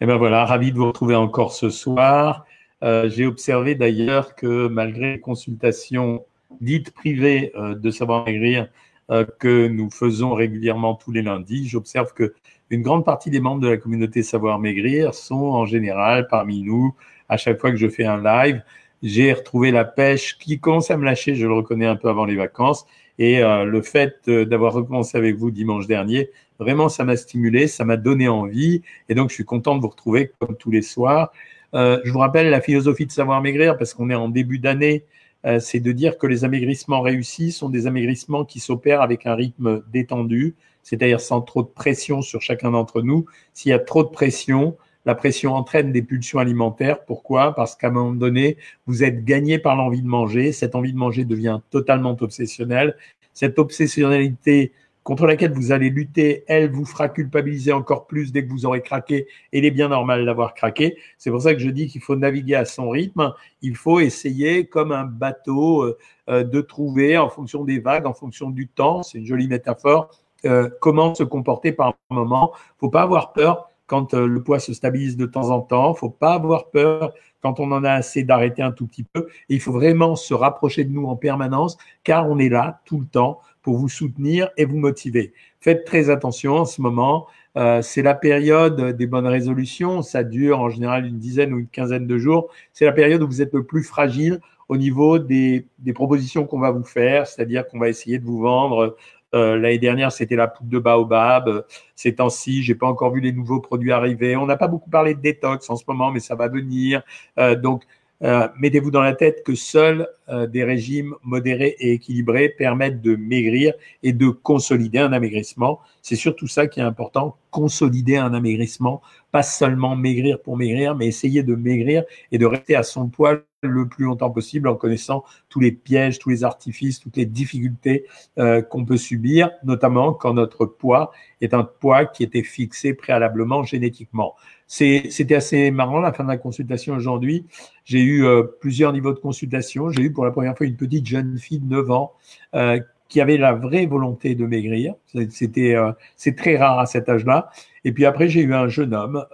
Et ben voilà, ravi de vous retrouver encore ce soir. Euh, j'ai observé d'ailleurs que malgré les consultations dites privées euh, de savoir maigrir euh, que nous faisons régulièrement tous les lundis, j'observe que une grande partie des membres de la communauté savoir maigrir sont en général parmi nous. À chaque fois que je fais un live, j'ai retrouvé la pêche qui commence à me lâcher. Je le reconnais un peu avant les vacances. Et le fait d'avoir recommencé avec vous dimanche dernier Vraiment, ça m'a stimulé, ça m'a donné envie. Et donc, je suis content de vous retrouver comme tous les soirs. Euh, je vous rappelle la philosophie de savoir maigrir parce qu'on est en début d'année. Euh, c'est de dire que les amaigrissements réussis sont des amaigrissements qui s'opèrent avec un rythme détendu, c'est-à-dire sans trop de pression sur chacun d'entre nous. S'il y a trop de pression, la pression entraîne des pulsions alimentaires. Pourquoi? Parce qu'à un moment donné, vous êtes gagné par l'envie de manger. Cette envie de manger devient totalement obsessionnelle. Cette obsessionnalité contre laquelle vous allez lutter, elle vous fera culpabiliser encore plus dès que vous aurez craqué. Et il est bien normal d'avoir craqué. C'est pour ça que je dis qu'il faut naviguer à son rythme. Il faut essayer, comme un bateau, euh, euh, de trouver, en fonction des vagues, en fonction du temps, c'est une jolie métaphore, euh, comment se comporter par moment. Faut pas avoir peur quand le poids se stabilise de temps en temps. Faut pas avoir peur quand on en a assez d'arrêter un tout petit peu. Et il faut vraiment se rapprocher de nous en permanence, car on est là tout le temps pour vous soutenir et vous motiver. Faites très attention en ce moment. Euh, c'est la période des bonnes résolutions. Ça dure en général une dizaine ou une quinzaine de jours. C'est la période où vous êtes le plus fragile au niveau des propositions qu'on va vous faire, c'est-à-dire qu'on va essayer de vous vendre. Euh, L'année dernière, c'était la poudre de baobab. Ces temps-ci, j'ai pas encore vu les nouveaux produits arriver. On n'a pas beaucoup parlé de détox en ce moment, mais ça va venir. Euh, donc, euh, mettez-vous dans la tête que seuls euh, des régimes modérés et équilibrés permettent de maigrir et de consolider un amaigrissement. C'est surtout ça qui est important, consolider un amaigrissement, pas seulement maigrir pour maigrir, mais essayer de maigrir et de rester à son poids le plus longtemps possible en connaissant tous les pièges, tous les artifices, toutes les difficultés euh, qu'on peut subir, notamment quand notre poids est un poids qui était fixé préalablement génétiquement. C'était assez marrant la fin de la consultation aujourd'hui. J'ai eu euh, plusieurs niveaux de consultation. J'ai eu pour la première fois une petite jeune fille de 9 ans euh, qui avait la vraie volonté de maigrir. C'était euh, c'est très rare à cet âge-là. Et puis après j'ai eu un jeune homme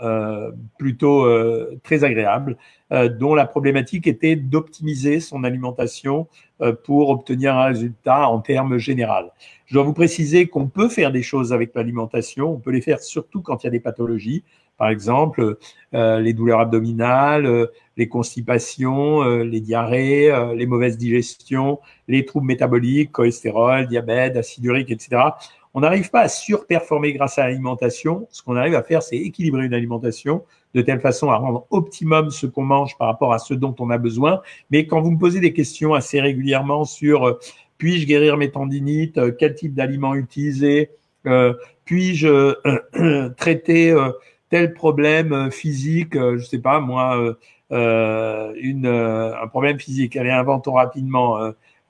plutôt très agréable dont la problématique était d'optimiser son alimentation pour obtenir un résultat en termes général. Je dois vous préciser qu'on peut faire des choses avec l'alimentation. On peut les faire surtout quand il y a des pathologies par exemple, euh, les douleurs abdominales, euh, les constipations, euh, les diarrhées, les mauvaises digestions, les troubles métaboliques, cholestérol, diabète, acide urique, etc. On n'arrive pas à surperformer grâce à l'alimentation. Ce qu'on arrive à faire, c'est équilibrer une alimentation de telle façon à rendre optimum ce qu'on mange par rapport à ce dont on a besoin. Mais quand vous me posez des questions assez régulièrement sur puis-je guérir mes tendinites, quel type d'aliment utiliser, puis-je traiter tel problème euh, physique, euh, je sais pas moi, euh, un problème physique, allez, inventons rapidement.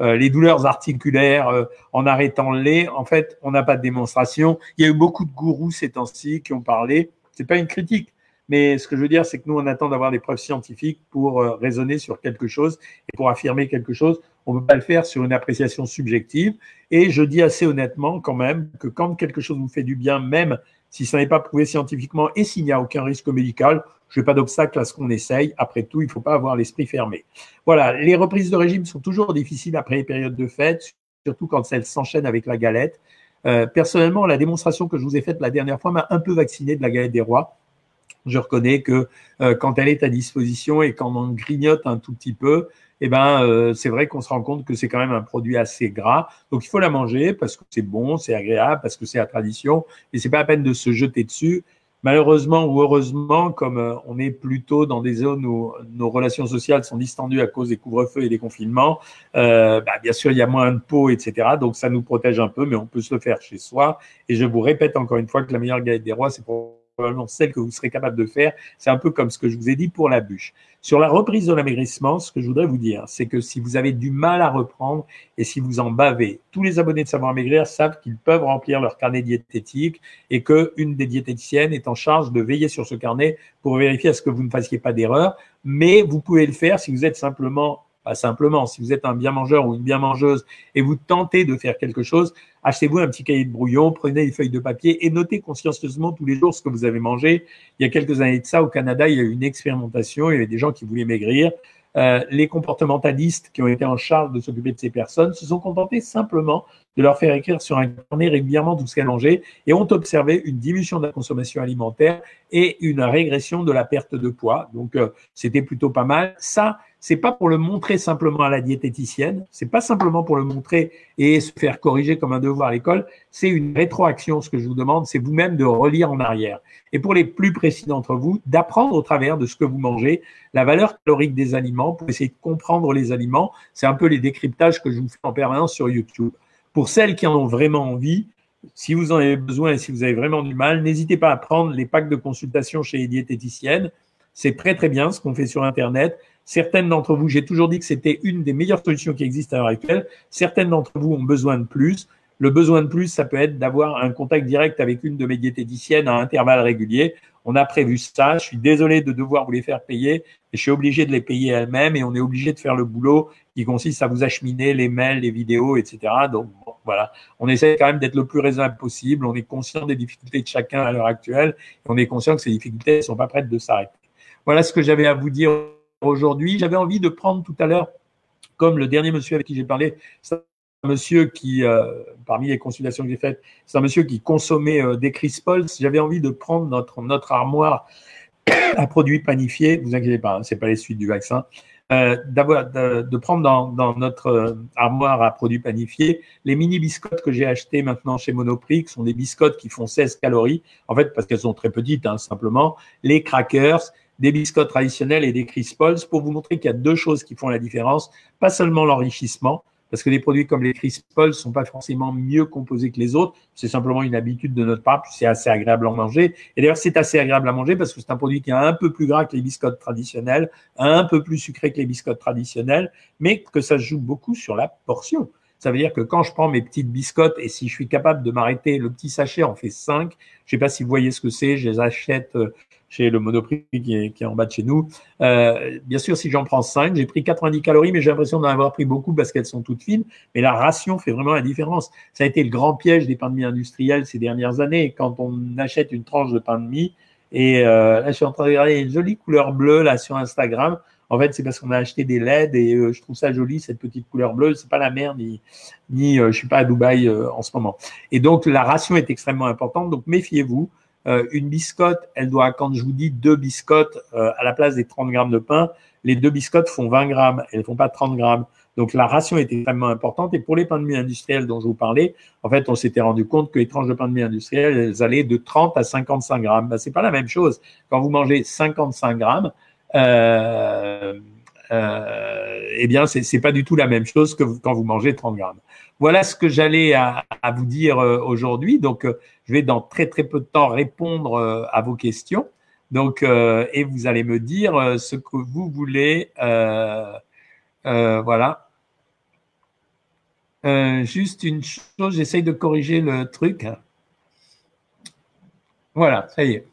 les douleurs articulaires en arrêtant le lait, en fait, on n'a pas de démonstration. Il y a eu beaucoup de gourous ces temps-ci qui ont parlé. C'est pas une critique, mais ce que je veux dire, c'est que nous, on attend d'avoir des preuves scientifiques pour raisonner sur quelque chose et pour affirmer quelque chose. On ne peut pas le faire sur une appréciation subjective. Et je dis assez honnêtement quand même que quand quelque chose vous fait du bien, même si ça n'est pas prouvé scientifiquement et s'il n'y a aucun risque médical, je n'ai pas d'obstacle à ce qu'on essaye. Après tout, il ne faut pas avoir l'esprit fermé. Voilà, les reprises de régime sont toujours difficiles après les périodes de fête, surtout quand elles s'enchaînent avec la galette. Euh, personnellement, la démonstration que je vous ai faite la dernière fois m'a un peu vacciné de la galette des rois. Je reconnais que euh, quand elle est à disposition et quand on grignote un tout petit peu, eh ben, euh, c'est vrai qu'on se rend compte que c'est quand même un produit assez gras. Donc, il faut la manger parce que c'est bon, c'est agréable, parce que c'est la tradition. Et c'est pas la peine de se jeter dessus. Malheureusement ou heureusement, comme euh, on est plutôt dans des zones où nos relations sociales sont distendues à cause des couvre-feux et des confinements, euh, bah, bien sûr, il y a moins de peau, etc. Donc, ça nous protège un peu, mais on peut se le faire chez soi. Et je vous répète encore une fois que la meilleure galette des rois, c'est pour probablement celle que vous serez capable de faire. C'est un peu comme ce que je vous ai dit pour la bûche. Sur la reprise de l'amaigrissement, ce que je voudrais vous dire, c'est que si vous avez du mal à reprendre et si vous en bavez, tous les abonnés de Savoir Maigrir savent qu'ils peuvent remplir leur carnet diététique et qu'une des diététiciennes est en charge de veiller sur ce carnet pour vérifier à ce que vous ne fassiez pas d'erreur. Mais vous pouvez le faire si vous êtes simplement simplement. Si vous êtes un bien mangeur ou une bien mangeuse et vous tentez de faire quelque chose, achetez-vous un petit cahier de brouillon, prenez des feuilles de papier et notez consciencieusement tous les jours ce que vous avez mangé. Il y a quelques années de ça, au Canada, il y a eu une expérimentation, il y avait des gens qui voulaient maigrir. Euh, les comportementalistes qui ont été en charge de s'occuper de ces personnes se sont contentés simplement de leur faire écrire sur un carnet régulièrement tout ce qu'elles mangeaient et ont observé une diminution de la consommation alimentaire et une régression de la perte de poids. Donc, euh, c'était plutôt pas mal. Ça, c'est pas pour le montrer simplement à la diététicienne, c'est pas simplement pour le montrer et se faire corriger comme un devoir à l'école, c'est une rétroaction. Ce que je vous demande, c'est vous-même de relire en arrière. Et pour les plus précis d'entre vous, d'apprendre au travers de ce que vous mangez la valeur calorique des aliments pour essayer de comprendre les aliments. C'est un peu les décryptages que je vous fais en permanence sur YouTube. Pour celles qui en ont vraiment envie, si vous en avez besoin et si vous avez vraiment du mal, n'hésitez pas à prendre les packs de consultation chez les diététiciennes. C'est très très bien ce qu'on fait sur Internet. Certaines d'entre vous, j'ai toujours dit que c'était une des meilleures solutions qui existent à l'heure actuelle. Certaines d'entre vous ont besoin de plus. Le besoin de plus, ça peut être d'avoir un contact direct avec une de mes diététiciennes à intervalles réguliers. On a prévu ça. Je suis désolé de devoir vous les faire payer, je suis obligé de les payer elles-mêmes et on est obligé de faire le boulot qui consiste à vous acheminer les mails, les vidéos, etc. Donc voilà, on essaie quand même d'être le plus raisonnable possible. On est conscient des difficultés de chacun à l'heure actuelle et on est conscient que ces difficultés ne sont pas prêtes de s'arrêter. Voilà ce que j'avais à vous dire aujourd'hui. J'avais envie de prendre tout à l'heure, comme le dernier monsieur avec qui j'ai parlé, c'est un monsieur qui, euh, parmi les consultations que j'ai faites, c'est un monsieur qui consommait euh, des Crispols. J'avais envie de prendre notre, notre armoire à produits panifiés. Vous inquiétez pas, hein, c'est pas les suites du vaccin. Euh, de, prendre dans, dans notre euh, armoire à produits panifiés les mini biscottes que j'ai achetées maintenant chez Monoprix, qui sont des biscottes qui font 16 calories, en fait parce qu'elles sont très petites hein, simplement, les crackers des biscottes traditionnels et des Crispols pour vous montrer qu'il y a deux choses qui font la différence. Pas seulement l'enrichissement, parce que des produits comme les Crispols sont pas forcément mieux composés que les autres. C'est simplement une habitude de notre part, puis c'est assez agréable à manger. Et d'ailleurs, c'est assez agréable à manger parce que c'est un produit qui est un peu plus gras que les biscottes traditionnelles, un peu plus sucré que les biscottes traditionnelles, mais que ça joue beaucoup sur la portion. Ça veut dire que quand je prends mes petites biscottes et si je suis capable de m'arrêter, le petit sachet en fait 5. Je sais pas si vous voyez ce que c'est. Je les achète euh, chez le Monoprix qui est, qui est en bas de chez nous. Euh, bien sûr, si j'en prends 5, j'ai pris 90 calories, mais j'ai l'impression d'en avoir pris beaucoup parce qu'elles sont toutes fines. Mais la ration fait vraiment la différence. Ça a été le grand piège des pains de mie industriels ces dernières années. Quand on achète une tranche de pain de mie, et euh, là, je suis en train de regarder une jolie couleur bleue là sur Instagram. En fait, c'est parce qu'on a acheté des LED et euh, je trouve ça joli cette petite couleur bleue. C'est pas la mer ni ni euh, je suis pas à Dubaï euh, en ce moment. Et donc la ration est extrêmement importante. Donc méfiez-vous. Euh, une biscotte, elle doit, quand je vous dis deux biscottes euh, à la place des 30 grammes de pain, les deux biscottes font 20 grammes, elles ne font pas 30 grammes. Donc la ration est extrêmement importante. Et pour les pains de mie industriels dont je vous parlais, en fait, on s'était rendu compte que les tranches de pain de mie industriels, elles allaient de 30 à 55 grammes. Ben, c'est pas la même chose. Quand vous mangez 55 grammes, euh, eh bien, c'est, c'est pas du tout la même chose que quand vous mangez 30 grammes. Voilà ce que j'allais à, vous dire euh, aujourd'hui. Donc, euh, je vais dans très très peu de temps répondre euh, à vos questions. Donc, et vous allez me dire ce que vous voulez. voilà. juste une chose, j'essaye de corriger le truc. Voilà, ça y est.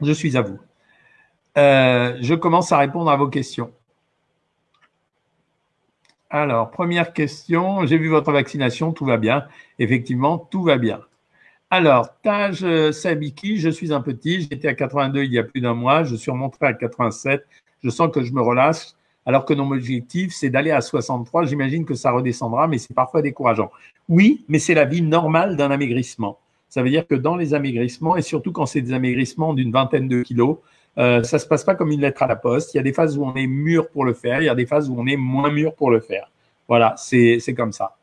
Je suis à vous. je commence à répondre à vos questions. Alors, première question. J'ai vu votre vaccination, tout va bien. Effectivement, tout va bien. Alors, Taj euh, Sabiki, je suis un petit, j'étais à 82 il y a plus d'un mois, je suis remonté à 87, je sens que je me relâche, alors que mon objectif, c'est d'aller à 63. J'imagine que ça redescendra, mais c'est parfois décourageant. Oui, mais c'est la vie normale d'un amaigrissement. Ça veut dire que dans les amaigrissements, et surtout quand c'est des amaigrissements d'une vingtaine de kilos, euh, ça se passe pas comme une lettre à la poste. Il y a des phases où on est mûr pour le faire, il y a des phases où on est moins mûr pour le faire. Voilà, c'est comme ça.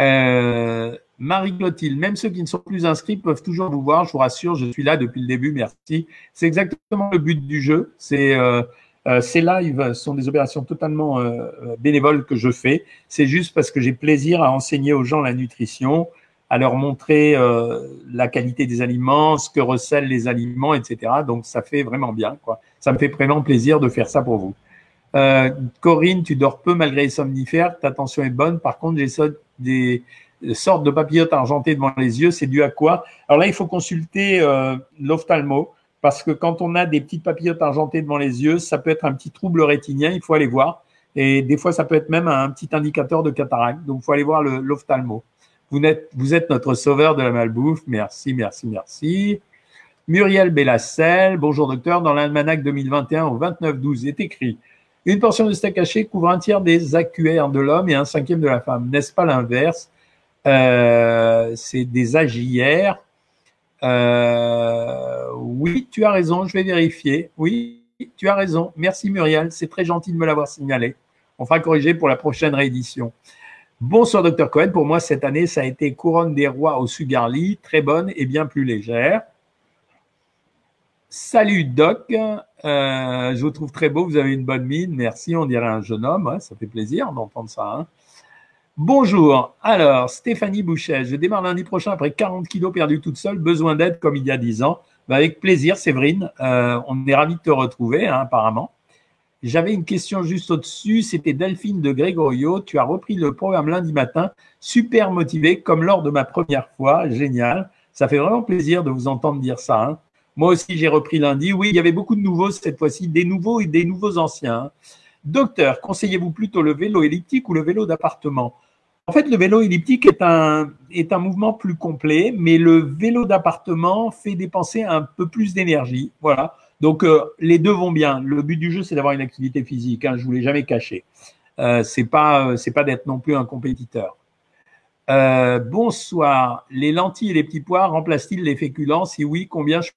Euh, Marie-Clotilde, même ceux qui ne sont plus inscrits peuvent toujours vous voir. Je vous rassure, je suis là depuis le début. Merci. C'est exactement le but du jeu. C'est euh, euh ces lives sont des opérations totalement euh, bénévoles que je fais. C'est juste parce que j'ai plaisir à enseigner aux gens la nutrition, à leur montrer euh, la qualité des aliments, ce que recèlent les aliments, etc. Donc ça fait vraiment bien, quoi. Ça me fait vraiment plaisir de faire ça pour vous. Euh, Corinne, tu dors peu malgré les somnifères, ta tension est bonne. Par contre, j'ai des sortes de papillotes argentées devant les yeux. C'est dû à quoi? Alors là, il faut consulter euh, l'ophtalmo parce que quand on a des petites papillotes argentées devant les yeux, ça peut être un petit trouble rétinien. Il faut aller voir. Et des fois, ça peut être même un petit indicateur de cataracte. Donc, il faut aller voir l'ophtalmo. Vous êtes, notre sauveur de la malbouffe. Merci, merci, merci. Muriel Bellacel, bonjour docteur. Dans l'almanach 2021 au 29-12 est écrit une portion de steak haché couvre un tiers des AQR de l'homme et un cinquième de la femme. N'est-ce pas l'inverse? Euh, C'est des AJR. Euh, oui, tu as raison, je vais vérifier. Oui, tu as raison. Merci Muriel, c'est très gentil de me l'avoir signalé. On fera corriger pour la prochaine réédition. Bonsoir Docteur Cohen, pour moi cette année ça a été Couronne des Rois au Sugarly, très bonne et bien plus légère. Salut Doc, euh, je vous trouve très beau, vous avez une bonne mine, merci, on dirait un jeune homme, ça fait plaisir d'entendre ça. Hein. Bonjour, alors Stéphanie Bouchet, je démarre lundi prochain après 40 kilos perdus toute seule, besoin d'aide comme il y a 10 ans. Bah, avec plaisir Séverine, euh, on est ravis de te retrouver hein, apparemment. J'avais une question juste au-dessus, c'était Delphine de Grégorio, tu as repris le programme lundi matin, super motivé comme lors de ma première fois, génial. Ça fait vraiment plaisir de vous entendre dire ça. Hein. Moi aussi, j'ai repris lundi. Oui, il y avait beaucoup de nouveaux cette fois-ci, des nouveaux et des nouveaux anciens. Docteur, conseillez-vous plutôt le vélo elliptique ou le vélo d'appartement? En fait, le vélo elliptique est un, est un mouvement plus complet, mais le vélo d'appartement fait dépenser un peu plus d'énergie. Voilà. Donc, euh, les deux vont bien. Le but du jeu, c'est d'avoir une activité physique. Hein, je ne vous l'ai jamais caché. Euh, c'est pas, c'est pas d'être non plus un compétiteur. Euh, bonsoir. Les lentilles et les petits pois remplacent-ils les féculents? Si oui, combien je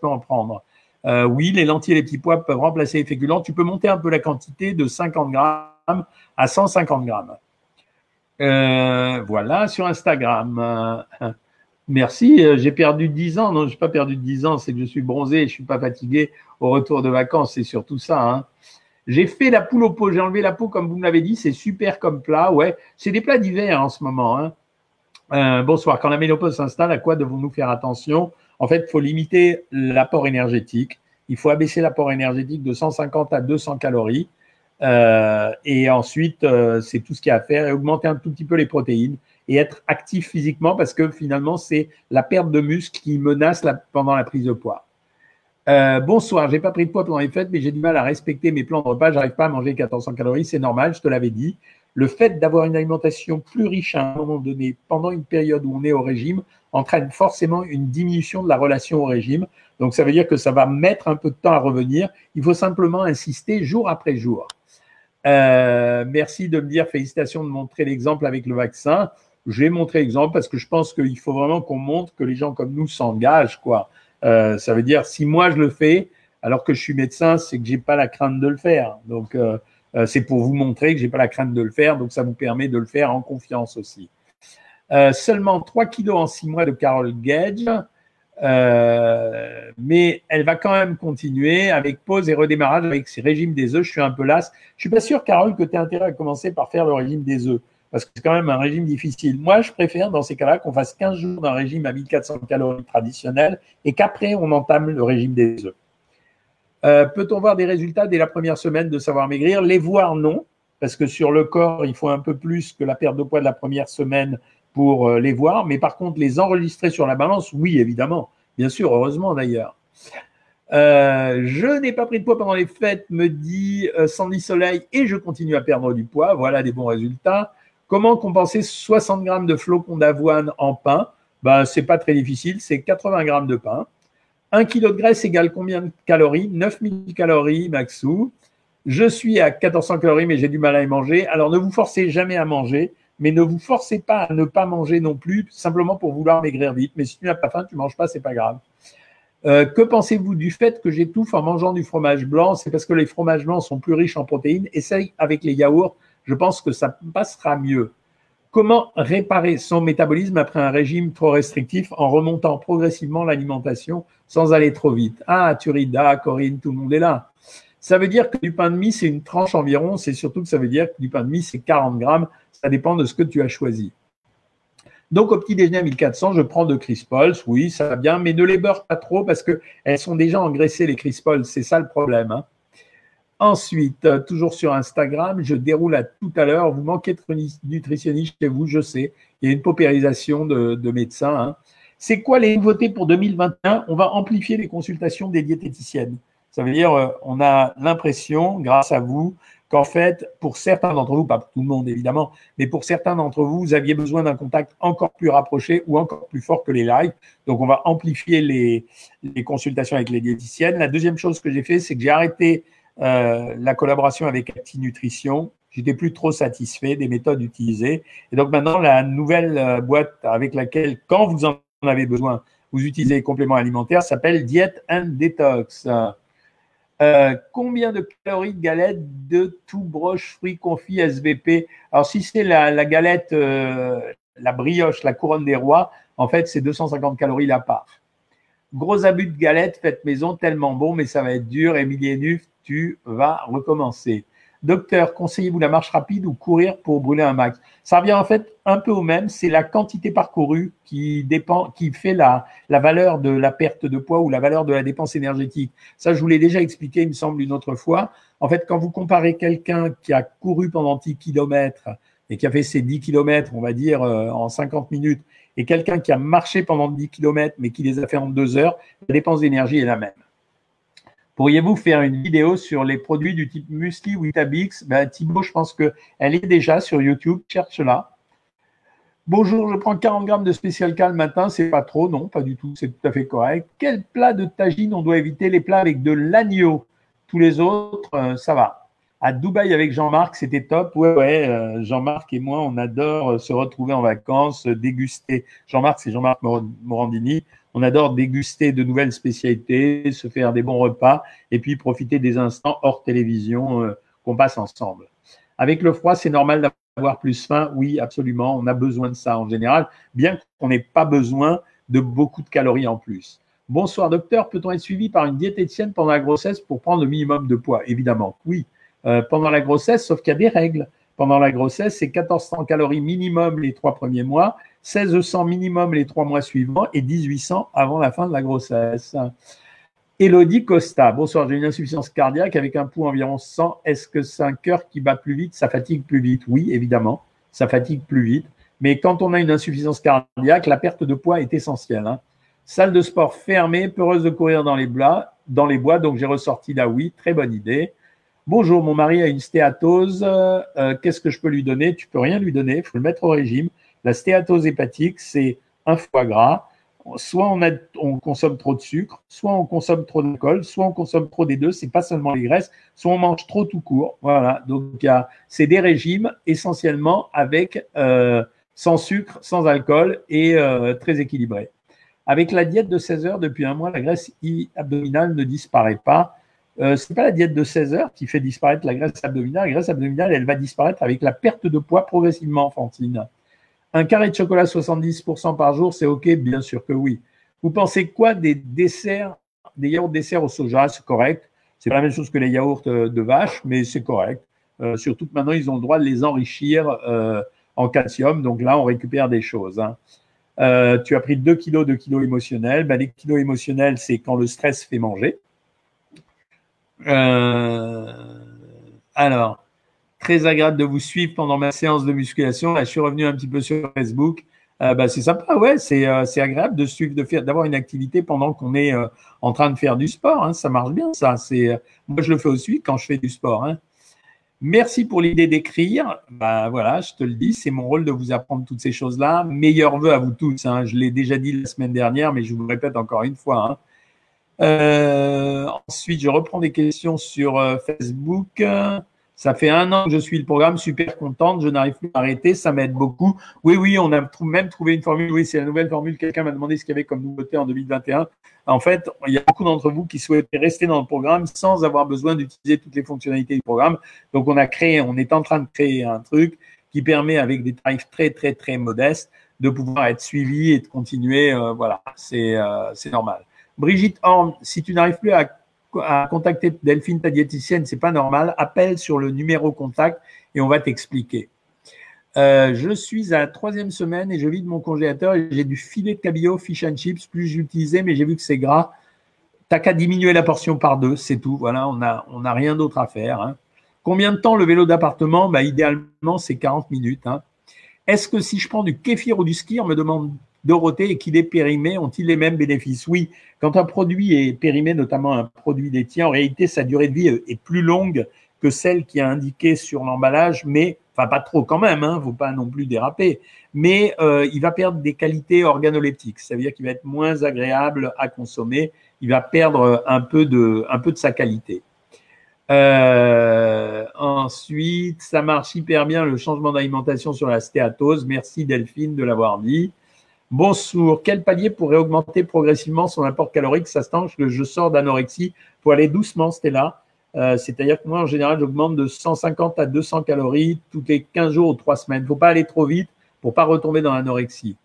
peux en prendre? Euh, oui, les lentilles et les petits pois peuvent remplacer les féculents. Tu peux monter un peu la quantité de 50 grammes à 150 grammes. Euh, voilà, sur Instagram. Merci, euh, j'ai perdu 10 ans. Non, je n'ai pas perdu 10 ans, c'est que je suis bronzé je ne suis pas fatigué au retour de vacances. C'est surtout ça. Hein. J'ai fait la poule au pot, j'ai enlevé la peau comme vous me l'avez dit. C'est super comme plat. Ouais, c'est des plats d'hiver en ce moment. Hein. bonsoir. Quand la ménopause s'installe, à quoi devons-nous faire attention? En fait, il faut limiter l'apport énergétique. Il faut abaisser l'apport énergétique de 150 à 200 calories. Euh, et ensuite, euh, c'est tout ce qu'il y a à faire et augmenter un tout petit peu les protéines et être actif physiquement parce que finalement, c'est la perte de muscle qui menace pendant la prise de poids. Euh, bonsoir, j'ai pas pris de poids pendant les fêtes, mais j'ai du mal à respecter mes plans de repas. J'arrive pas à manger 1400 calories, c'est normal, je te l'avais dit. Le fait d'avoir une alimentation plus riche à un moment donné, pendant une période où on est au régime, entraîne forcément une diminution de la relation au régime. Donc, ça veut dire que ça va mettre un peu de temps à revenir. Il faut simplement insister jour après jour. Euh, merci de me dire félicitations de montrer l'exemple avec le vaccin. J'ai montré l'exemple parce que je pense qu'il faut vraiment qu'on montre que les gens comme nous s'engagent. quoi. Euh, ça veut dire si moi je le fais, alors que je suis médecin, c'est que j'ai pas la crainte de le faire. Donc euh, c'est pour vous montrer que j'ai pas la crainte de le faire. Donc ça vous permet de le faire en confiance aussi. Euh, seulement 3 kilos en 6 mois de Carol Gage. Euh, mais elle va quand même continuer avec pause et redémarrage avec ses régimes des œufs. Je suis un peu las. Je suis pas sûr, Carole, que tu as intérêt à commencer par faire le régime des œufs parce que c'est quand même un régime difficile. Moi, je préfère dans ces cas-là qu'on fasse 15 jours d'un régime à 1400 calories traditionnel et qu'après, on entame le régime des œufs. Euh, peut-on voir des résultats dès la première semaine de savoir maigrir? Les voir, non, parce que sur le corps, il faut un peu plus que la perte de poids de la première semaine pour euh, les voir, mais par contre, les enregistrer sur la balance, oui, évidemment. Bien sûr, heureusement d'ailleurs. Euh, je n'ai pas pris de poids pendant les fêtes, me dit Sandy Soleil, et je continue à perdre du poids. Voilà des bons résultats. Comment compenser 60 grammes de flocons d'avoine en pain? Ben, C'est pas très difficile, c'est 80 grammes de pain. 1 kg de graisse égale combien de calories? 9000 calories, Maxou. Je suis à 1400 calories, mais j'ai du mal à y manger. Alors ne vous forcez jamais à manger mais ne vous forcez pas à ne pas manger non plus, simplement pour vouloir maigrir vite. Mais si tu n'as pas faim, tu ne manges pas, c'est pas grave. Euh, que pensez-vous du fait que j'étouffe en mangeant du fromage blanc? C'est parce que les fromages blancs sont plus riches en protéines. Essaye avec les yaourts, je pense que ça passera mieux. Comment réparer son métabolisme après un régime trop restrictif en remontant progressivement l'alimentation sans aller trop vite? Ah, Turida, Corinne, tout le monde est là. Ça veut dire que du pain de mie, c'est une tranche environ. C'est surtout que ça veut dire que du pain de mie, c'est 40 grammes. Ça dépend de ce que tu as choisi. Donc, au petit déjeuner à 1400, je prends de Crispols. Oui, ça va bien, mais ne les beurre pas trop parce qu'elles sont déjà engraissées, les Crispols. C'est ça le problème. Hein. Ensuite, euh, toujours sur Instagram, je déroule à tout à l'heure. Vous manquez de nutritionniste chez vous, je sais. Il y a une paupérisation de, médecins. Hein. C'est quoi les nouveautés pour 2021 On va amplifier les consultations des diététiciennes. Ça veut dire, euh, on a l'impression, grâce à vous, qu'en fait, pour certains d'entre vous, pas pour tout le monde évidemment, mais pour certains d'entre vous, vous aviez besoin d'un contact encore plus rapproché ou encore plus fort que les lives. Donc, on va amplifier les, les consultations avec les diététiciennes. La deuxième chose que j'ai fait, c'est que j'ai arrêté euh, la collaboration avec Acti Nutrition. J'étais plus trop satisfait des méthodes utilisées. Et donc maintenant, la nouvelle euh, boîte avec laquelle, quand vous en avez besoin, vous utilisez les compléments alimentaires s'appelle Diet and Detox. Euh, combien de calories de galette de tout broche, fruits confits, SVP Alors, si c'est la, galette, la brioche, la couronne des rois, en fait, c'est 250 calories la part. Gros abus de galette faites maison, tellement bon, mais ça va être dur. Émilie Nuf, tu vas recommencer. Docteur, conseillez-vous la marche rapide ou courir pour brûler un max? Ça revient en fait un peu au même, c'est la quantité parcourue qui dépend, qui fait la, valeur de la perte de poids ou la valeur de la dépense énergétique. Ça, je vous l'ai déjà expliqué, il me semble, une autre fois. En fait, quand vous comparez quelqu'un qui a couru pendant 10 km et qui a fait ses 10 km, on va dire, euh, en 50 minutes, et quelqu'un qui a marché pendant 10 km mais qui les a fait en deux heures, la dépense d'énergie est la même. Pourriez-vous faire une vidéo sur les produits du type Muesli ou Itabix? Ben, Thibaut, je pense qu'elle est déjà sur YouTube. Cherche-la. Bonjour, je prends 40 grammes de spécial K le matin. C'est pas trop, non, pas du tout. C'est tout à fait correct. Quel plat de tagine on doit éviter? Les plats avec de l'agneau. Tous les autres, euh, ça va. À Dubaï avec Jean-Marc, c'était top. Ouais, ouais, euh, Jean-Marc et moi, on adore euh, se retrouver en vacances, déguster. Jean-Marc, c'est Jean-Marc Morandini on adore déguster de nouvelles spécialités, se faire des bons repas et puis profiter des instants hors télévision euh, qu'on passe ensemble. Avec le froid, c'est normal d'avoir plus faim. Oui, absolument. On a besoin de ça en général, bien qu'on n'ait pas besoin de beaucoup de calories en plus. Bonsoir docteur, peut-on être suivi par une diététicienne pendant la grossesse pour prendre le minimum de poids? Évidemment, oui. Euh, pendant la grossesse, sauf qu'il y a des règles. Pendant la grossesse, c'est 1400 calories minimum les trois premiers mois 1600 minimum les trois mois suivants et 1800 avant la fin de la grossesse. Elodie Costa, bonsoir, j'ai une insuffisance cardiaque avec un pouls environ 100. Est-ce que c'est un cœur qui bat plus vite? Ça fatigue plus vite Oui, évidemment, ça fatigue plus vite. Mais quand on a une insuffisance cardiaque, la perte de poids est essentielle. Hein. Salle de sport fermée, peureuse de courir dans les, bois, dans les bois, donc j'ai ressorti là oui, très bonne idée. Bonjour, mon mari a une stéatose, euh, qu'est-ce que je peux lui donner? Tu peux rien lui donner, il faut le mettre au régime. La stéatose hépatique, c'est un foie gras. Soit on, consomme trop de sucre, soit on consomme trop d'alcool, soit on consomme trop des deux. C'est pas seulement les graisses, soit on mange trop tout court. Voilà. Donc c'est des régimes essentiellement avec euh, sans sucre, sans alcool et euh, très équilibrés. Avec la diète de 16 heures depuis un mois, la graisse abdominale ne disparaît pas. Euh, ce n'est pas la diète de 16 heures qui fait disparaître la graisse abdominale. La graisse abdominale, elle va disparaître avec la perte de poids progressivement enfantine. Un carré de chocolat 70% par jour, c'est OK Bien sûr que oui. Vous pensez quoi des desserts, des yaourts desserts au soja? C'est correct. C'est pas la même chose que les yaourts euh, de vache, mais c'est correct. Euh, surtout que maintenant, ils ont le droit de les enrichir euh, en calcium. Donc là, on récupère des choses. Hein. tu as pris 2 kilos de kilos émotionnels. Ben, les kilos émotionnels, c'est quand le stress fait manger. Alors, Très agréable de vous suivre pendant ma séance de musculation. Je suis revenu un petit peu sur Facebook. Euh, bah, c'est sympa, ouais, c'est euh, agréable de suivre, de faire, d'avoir une activité pendant qu'on est euh, en train de faire du sport. Hein. Ça marche bien, ça. C'est moi, je le fais aussi quand je fais du sport. Hein. Merci pour l'idée d'écrire. Bah voilà, je te le dis, c'est mon rôle de vous apprendre toutes ces choses-là. Meilleurs vœux à vous tous. Hein. Je l'ai déjà dit la semaine dernière, mais je vous répète encore une fois. Ensuite, je reprends des questions sur Facebook. Ça fait un an que je suis le programme, super contente, je n'arrive plus à arrêter, ça m'aide beaucoup. Oui, oui, on a même trouvé une formule, oui, c'est la nouvelle formule, quelqu'un m'a demandé ce qu'il y avait comme nouveauté en 2021. En fait, il y a beaucoup d'entre vous qui souhaitaient rester dans le programme sans avoir besoin d'utiliser toutes les fonctionnalités du programme. Donc, on a créé, on est en train de créer un truc qui permet, avec des tarifs très, très, très modestes, de pouvoir être suivi et de continuer. Euh, voilà, c'est euh, normal. Brigitte Horn, si tu n'arrives plus à contacter Delphine, ta diététicienne, c'est pas normal. Appelle sur le numéro contact et on va t'expliquer. Euh, je suis à la troisième semaine et je vide mon congélateur et j'ai du filet de cabillaud, fish and chips, plus j'utilisais, mais j'ai vu que c'est gras. T'as qu'à diminuer la portion par deux, c'est tout. Voilà, on n'a rien d'autre à faire. Hein. Combien de temps le vélo d'appartement? Bah, Idéalement, c'est 40 minutes. Hein. Est-ce que si je prends du kéfir ou du ski, on me demande Dorothée et qu'il est périmé, ont-ils les mêmes bénéfices? Oui, quand un produit est périmé, notamment un produit laitier, en réalité, sa durée de vie est plus longue que celle qui est indiquée sur l'emballage, mais enfin pas trop quand même, hein, faut pas non plus déraper, mais euh, il va perdre des qualités organoleptiques, ça veut dire qu'il va être moins agréable à consommer, il va perdre un peu de, un peu de sa qualité. Euh, ensuite, ça marche hyper bien le changement d'alimentation sur la stéatose. Merci Delphine de l'avoir dit. Bonsoir. Quel palier pourrait augmenter progressivement son apport calorique Ça se que je sors d'anorexie pour aller doucement, Stella? Euh, c'est-à-dire que moi, en général, j'augmente de 150 à 200 calories toutes les 15 jours ou 3 semaines. Il ne faut pas aller trop vite pour pas retomber dans l'anorexie.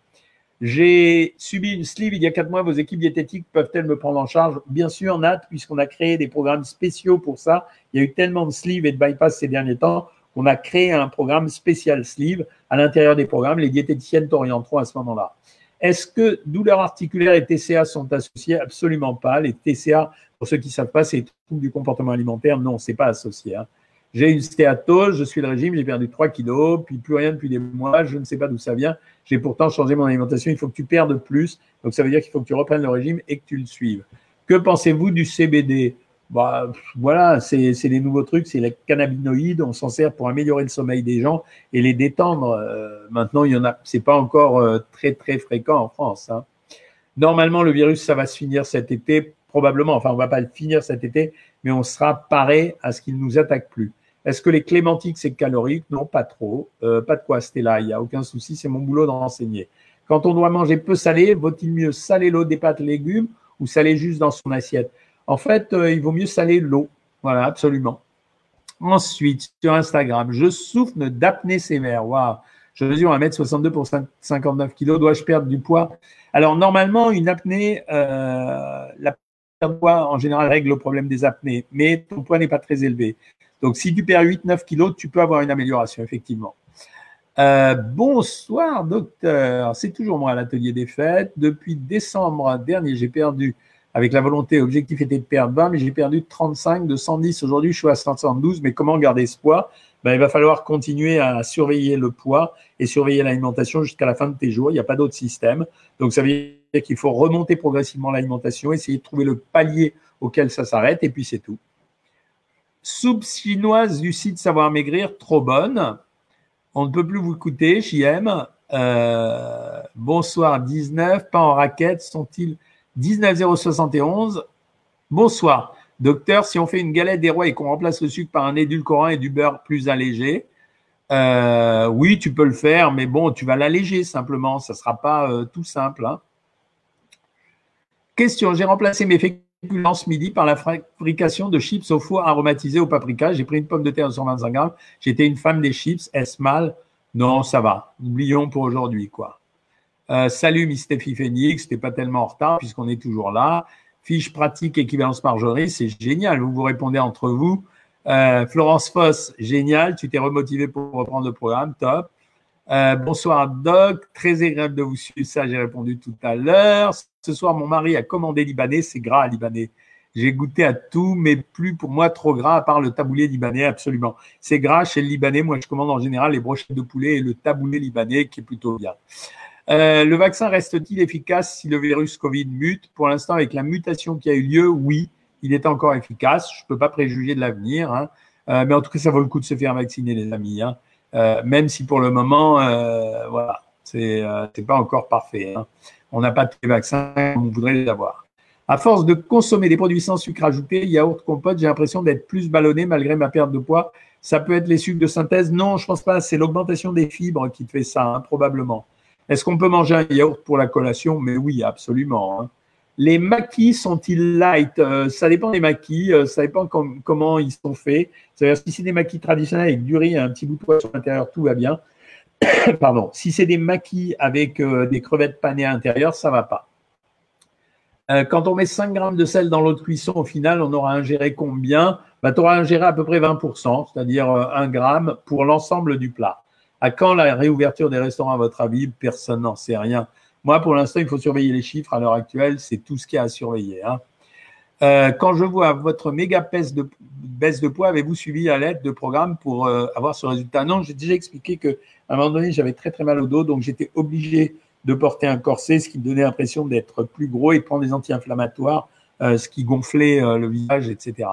J'ai subi une sleeve il y a 4 mois. Vos équipes diététiques peuvent-elles me prendre en charge? Bien sûr, Nat, puisqu'on a créé des programmes spéciaux pour ça. Il y a eu tellement de sleeves et de bypass ces derniers temps qu'on a créé un programme spécial sleeve. À l'intérieur des programmes, les diététiciennes t'orienteront à ce moment-là. Est-ce que douleurs articulaires et TCA sont associés Absolument pas. Les TCA, pour ceux qui ne savent pas, c'est troubles du comportement alimentaire. Non, c'est pas associé. Hein. J'ai une stéatose, je suis le régime, j'ai perdu 3 kilos, puis plus rien depuis des mois, je ne sais pas d'où ça vient. J'ai pourtant changé mon alimentation, il faut que tu perdes plus. Donc ça veut dire qu'il faut que tu reprennes le régime et que tu le suives. Que pensez-vous du CBD bah, voilà, c'est les nouveaux trucs, c'est les cannabinoïdes, on s'en sert pour améliorer le sommeil des gens et les détendre. Euh, maintenant, il y en a, c'est pas encore euh, très très fréquent en France. Hein. Normalement, le virus, ça va se finir cet été, probablement. Enfin, on va pas le finir cet été, mais on sera paré à ce qu'il nous attaque plus. Est-ce que les clémentiques, c'est calorique? Non, pas trop. Euh, pas de quoi, Stella, il n'y a aucun souci, c'est mon boulot de renseigner. Quand on doit manger peu salé, vaut-il mieux saler l'eau des pâtes légumes ou saler juste dans son assiette? En fait, euh, il vaut mieux saler l'eau. Voilà, absolument. Ensuite, sur Instagram, je souffre d'apnée sévère. Waouh, je mesure 1m62 pour 59 kg. Dois-je perdre du poids? Alors, normalement, une apnée, euh, la perte de poids, en général, règle le problème des apnées, mais ton poids n'est pas très élevé. Donc, si tu perds 8-9 kg, tu peux avoir une amélioration, effectivement. Euh, bonsoir, docteur. C'est toujours moi à l'atelier des fêtes. Depuis décembre dernier, j'ai perdu avec la volonté, l'objectif était de perdre 20, mais j'ai perdu 35 de 110. Aujourd'hui, je suis à 172, mais comment garder ce poids? Ben, Il va falloir continuer à surveiller le poids et surveiller l'alimentation jusqu'à la fin de tes jours. Il n'y a pas d'autre système. Donc, ça veut dire qu'il faut remonter progressivement l'alimentation, essayer de trouver le palier auquel ça s'arrête, et puis c'est tout. Soupe chinoise du site Savoir Maigrir, trop bonne. On ne peut plus vous écouter, JM. Euh, bonsoir 19, pas en raquette, sont-ils 19071. Bonsoir. Docteur, si on fait une galette des rois et qu'on remplace le sucre par un édulcorant et du beurre plus allégé, euh, oui, tu peux le faire, mais bon, tu vas l'alléger simplement. Ça ne sera pas euh, tout simple. Hein. Question j'ai remplacé mes féculents ce midi par la fabrication de chips au four aromatisés au paprika. J'ai pris une pomme de terre de 125 grammes. J'étais une femme des chips. Est-ce mal? Non, ça va. Oublions pour aujourd'hui, quoi. Euh, salut Miss Steffi Phoenix, t'es pas tellement en retard puisqu'on est toujours là. Fiche pratique équivalence Marjorie, c'est génial. Vous vous répondez entre vous. Euh, Florence Foss, génial. Tu t'es remotivé pour reprendre le programme, top. Euh, bonsoir Doc, très agréable de vous suivre. Ça, j'ai répondu tout à l'heure. Ce soir, mon mari a commandé libanais. C'est gras libanais. J'ai goûté à tout, mais plus pour moi trop gras à part le taboulé libanais, absolument. C'est gras chez le libanais. Moi, je commande en général les brochettes de poulet et le taboulé libanais qui est plutôt bien. Euh, le vaccin reste-t-il efficace si le virus Covid mute? Pour l'instant, avec la mutation qui a eu lieu, oui, il est encore efficace. Je ne peux pas préjuger de l'avenir, hein. euh, mais en tout cas, ça vaut le coup de se faire vacciner, les amis. Hein. Euh, même si pour le moment, voilà, c'est n'est pas encore parfait. Hein. On n'a pas tous les vaccins on voudrait les avoir. À force de consommer des produits sans sucre ajouté, yaourt, compote, j'ai l'impression d'être plus ballonné malgré ma perte de poids. Ça peut être les sucres de synthèse? Non, je pense pas. C'est l'augmentation des fibres qui te fait ça, probablement. Est-ce qu'on peut manger un yaourt pour la collation? Mais oui, absolument. Hein. Les maquis sont-ils light? Euh, Ça dépend des maquis, euh, ça dépend comment ils sont faits. C'est-à-dire, si c'est des maquis traditionnels avec du riz un petit bout de poisson sur l'intérieur, tout va bien. Pardon. Si c'est des maquis avec euh, des crevettes panées à l'intérieur, ça va pas. quand on met 5 grammes de sel dans l'eau de cuisson, au final, on aura ingéré combien? Bah, Tu auras ingéré à peu près 20%, c'est-à-dire 1 gramme pour l'ensemble du plat. À quand la réouverture des restaurants, à votre avis? Personne n'en sait rien. Moi, pour l'instant, il faut surveiller les chiffres. À l'heure actuelle, c'est tout ce qu'il y a à surveiller. Hein. Euh, quand je vois votre méga baisse de, poids, avez-vous suivi à l'aide de programme pour euh, avoir ce résultat? Non, j'ai déjà expliqué qu'à un moment donné, j'avais très très mal au dos, donc j'étais obligé de porter un corset, ce qui me donnait l'impression d'être plus gros et de prendre des anti-inflammatoires, euh, ce qui gonflait le visage, etc.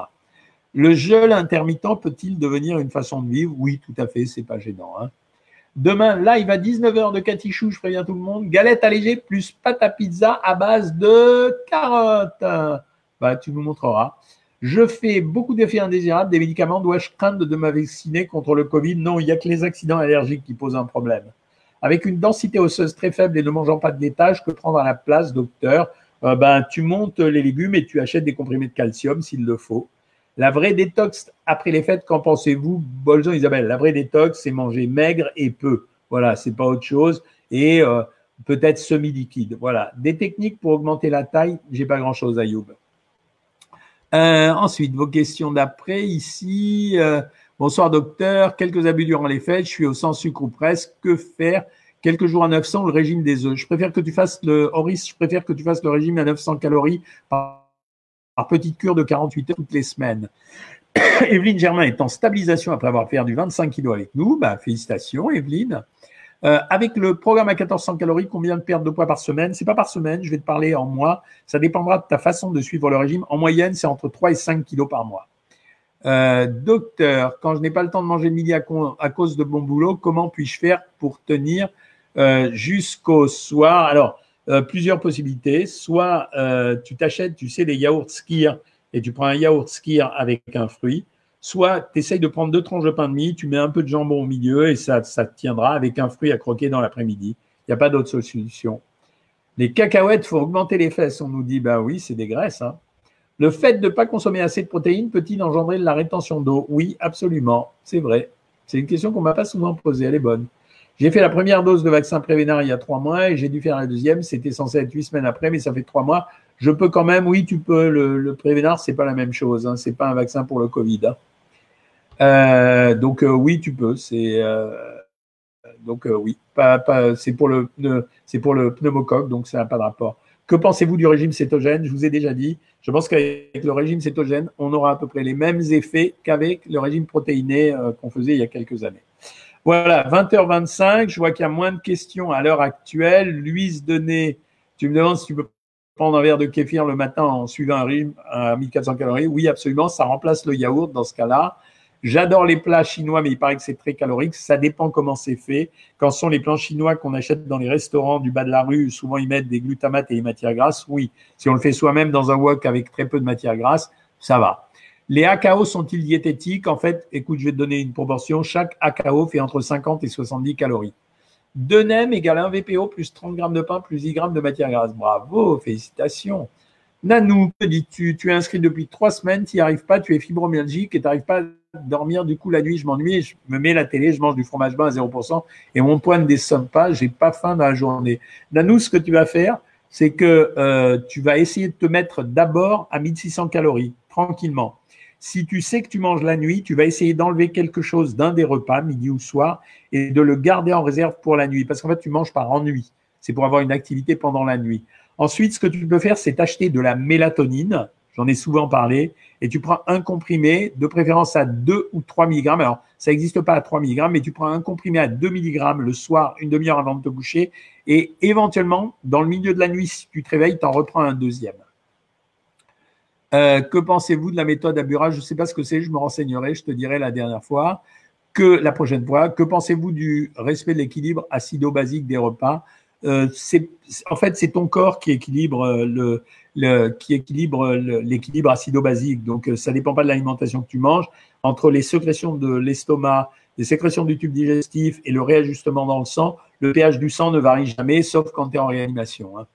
Le jeûne intermittent peut-il devenir une façon de vivre? Oui, tout à fait, c'est pas gênant. Hein. Demain, live à 19h de Catichou, je préviens tout le monde. Galette allégée plus pâte à pizza à base de carottes. Bah, tu nous montreras. Je fais beaucoup d'effets indésirables des médicaments. Dois-je craindre de me vacciner contre le Covid? Non, il n'y a que les accidents allergiques qui posent un problème. Avec une densité osseuse très faible et ne mangeant pas de laitage, que prendre à la place, docteur? Ben, Tu montes les légumes et tu achètes des comprimés de calcium s'il le faut. La vraie détox après les fêtes, qu'en pensez-vous, Bolzon Isabelle? La vraie détox, c'est manger maigre et peu. Voilà, c'est pas autre chose. Et euh, peut-être semi-liquide. Voilà. Des techniques pour augmenter la taille, j'ai pas grand-chose, Ayoub. Euh, ensuite, vos questions d'après ici. Euh, bonsoir docteur, quelques abus durant les fêtes, je suis au sans sucre ou presque. Que faire? Quelques jours à 900, le régime des œufs. Je préfère que tu fasses le, Horis, je préfère que tu fasses le régime à 900 calories petite cure de 48 heures toutes les semaines. Evelyne Germain est en stabilisation après avoir perdu 25 kilos avec nous. Bah, félicitations, Evelyne. Euh, avec le programme à 1400 calories, combien de pertes de poids par semaine? C'est pas par semaine, je vais te parler en mois. Ça dépendra de ta façon de suivre le régime. En moyenne, c'est entre 3 et 5 kilos par mois. Euh, docteur, quand je n'ai pas le temps de manger le midi à, cause de bon boulot, comment puis-je faire pour tenir euh, jusqu'au soir? Alors, plusieurs possibilités. Soit tu t'achètes, tu sais, des yaourts skier et tu prends un yaourt skier avec un fruit soit tu essayes de prendre deux tranches de pain de mie, tu mets un peu de jambon au milieu et ça, tiendra avec un fruit à croquer dans l'après-midi. Il n'y a pas d'autre solution. Les cacahuètes, faut augmenter les fesses. On nous dit, bah oui, c'est des graisses. Hein. Le fait de ne pas consommer assez de protéines peut-il engendrer de la rétention d'eau? Oui, absolument. C'est vrai. C'est une question qu'on ne m'a pas souvent posée. Elle est bonne. J'ai fait la première dose de vaccin Prévénard il y a trois mois et j'ai dû faire la deuxième. C'était censé être huit semaines après, mais ça fait trois mois. Je peux quand même, oui, tu peux. Le, le Prévénard, c'est pas la même chose. Hein. C'est pas un vaccin pour le Covid. Hein. Euh, donc euh, oui, tu peux. C'est euh, donc oui, pas, pas, c'est pour le c'est pour le pneumocoque, donc ça n'a pas de rapport. Que pensez-vous du régime cétogène? Je vous ai déjà dit. Je pense qu'avec le régime cétogène, on aura à peu près les mêmes effets qu'avec le régime protéiné qu'on faisait il y a quelques années. Voilà, 20h25. Je vois qu'il y a moins de questions à l'heure actuelle. Louise Denet, tu me demandes si tu peux prendre un verre de kéfir le matin en suivant un régime à 1400 calories. Oui, absolument. Ça remplace le yaourt dans ce cas-là. J'adore les plats chinois, mais il paraît que c'est très calorique. Ça dépend comment c'est fait. Quand sont les plats chinois qu'on achète dans les restaurants du bas de la rue, souvent ils mettent des glutamates et des matières grasses. Oui. Si on le fait soi-même dans un wok avec très peu de matières grasses, ça va. Les AKO sont-ils diététiques? En fait, écoute, je vais te donner une proportion. Chaque AKO fait entre 50 et 70 calories. 2 NEM égale 1 VPO plus 30 grammes de pain plus 10 grammes de matière grasse. Bravo, félicitations. Nanou, que dis-tu? Tu es inscrit depuis trois semaines, tu n'y arrives pas, tu es fibromyalgique et tu n'arrives pas dormir du coup la nuit, je m'ennuie, je me mets la télé, je mange du fromage blanc à 0% et mon poids ne descend pas, j'ai pas faim dans la journée. Nanou, ce que tu vas faire, c'est que euh, tu vas essayer de te mettre d'abord à 1600 calories, tranquillement. Si tu sais que tu manges la nuit, tu vas essayer d'enlever quelque chose d'un des repas, midi ou soir, et de le garder en réserve pour la nuit. Parce qu'en fait, tu manges par ennui. C'est pour avoir une activité pendant la nuit. Ensuite, ce que tu peux faire, c'est acheter de la mélatonine J'en ai souvent parlé. Et tu prends un comprimé, de préférence à 2 ou 3 mg. Alors, ça n'existe pas à 3 mg, mais tu prends un comprimé à 2 mg le soir, une demi-heure avant de te coucher. Et éventuellement, dans le milieu de la nuit, si tu te réveilles, tu en reprends un deuxième. Euh, que pensez-vous de la méthode Abura? Je ne sais pas ce que c'est, je me renseignerai, je te dirai la dernière fois. Que la prochaine fois, que pensez-vous du respect de l'équilibre acido-basique des repas? Euh, En fait, c'est ton corps qui équilibre euh, le, qui équilibre l'équilibre acido-basique. Donc, euh, ça dépend pas de l'alimentation que tu manges. Entre les sécrétions de l'estomac, les sécrétions du tube digestif et le réajustement dans le sang, le pH du sang ne varie jamais, sauf quand tu es en réanimation. Hein.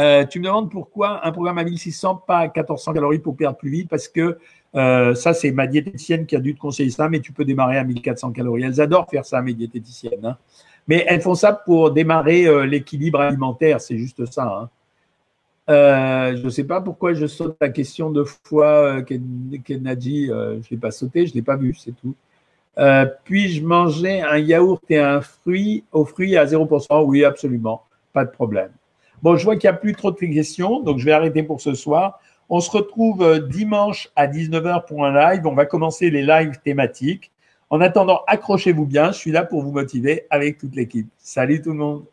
Euh, tu me demandes pourquoi un programme à 1600, pas à 1400 calories pour perdre plus vite, parce que euh, ça, c'est ma diététicienne qui a dû te conseiller ça, mais tu peux démarrer à 1400 calories. Elles adorent faire ça, mes diététiciennes. Hein. Mais elles font ça pour démarrer l'équilibre alimentaire, c'est juste ça. Hein. Euh, je ne sais pas pourquoi je saute la question de fois euh, Kennedy. Euh, je ne l'ai pas sauté, je ne l'ai pas vu, c'est tout. Puis-je manger un yaourt et un fruit aux fruits à 0% Oui, absolument, pas de problème. Bon, je vois qu'il n'y a plus trop de questions, donc je vais arrêter pour ce soir. On se retrouve dimanche à 19h pour un live. On va commencer les lives thématiques. En attendant, accrochez-vous bien. Je suis là pour vous motiver avec toute l'équipe. Salut tout le monde.